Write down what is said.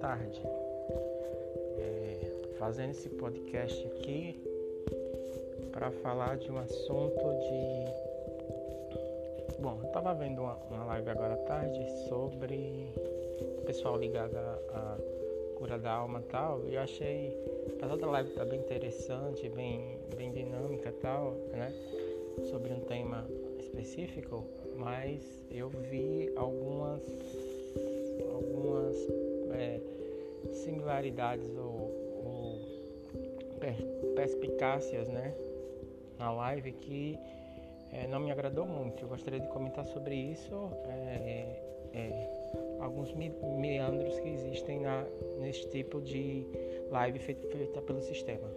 tarde. É, fazendo esse podcast aqui para falar de um assunto de. Bom, eu estava vendo uma, uma, live agora à tarde sobre o pessoal ligado à, cura da alma e tal, e eu achei. Apesar da live tá bem interessante, bem, bem dinâmica e tal, né? Sobre um tema específico, mas eu vi algumas é, similaridades ou, ou perspicácias né, na live que é, não me agradou muito. Eu gostaria de comentar sobre isso, é, é, alguns meandros que existem na, nesse tipo de live feita, feita pelo sistema.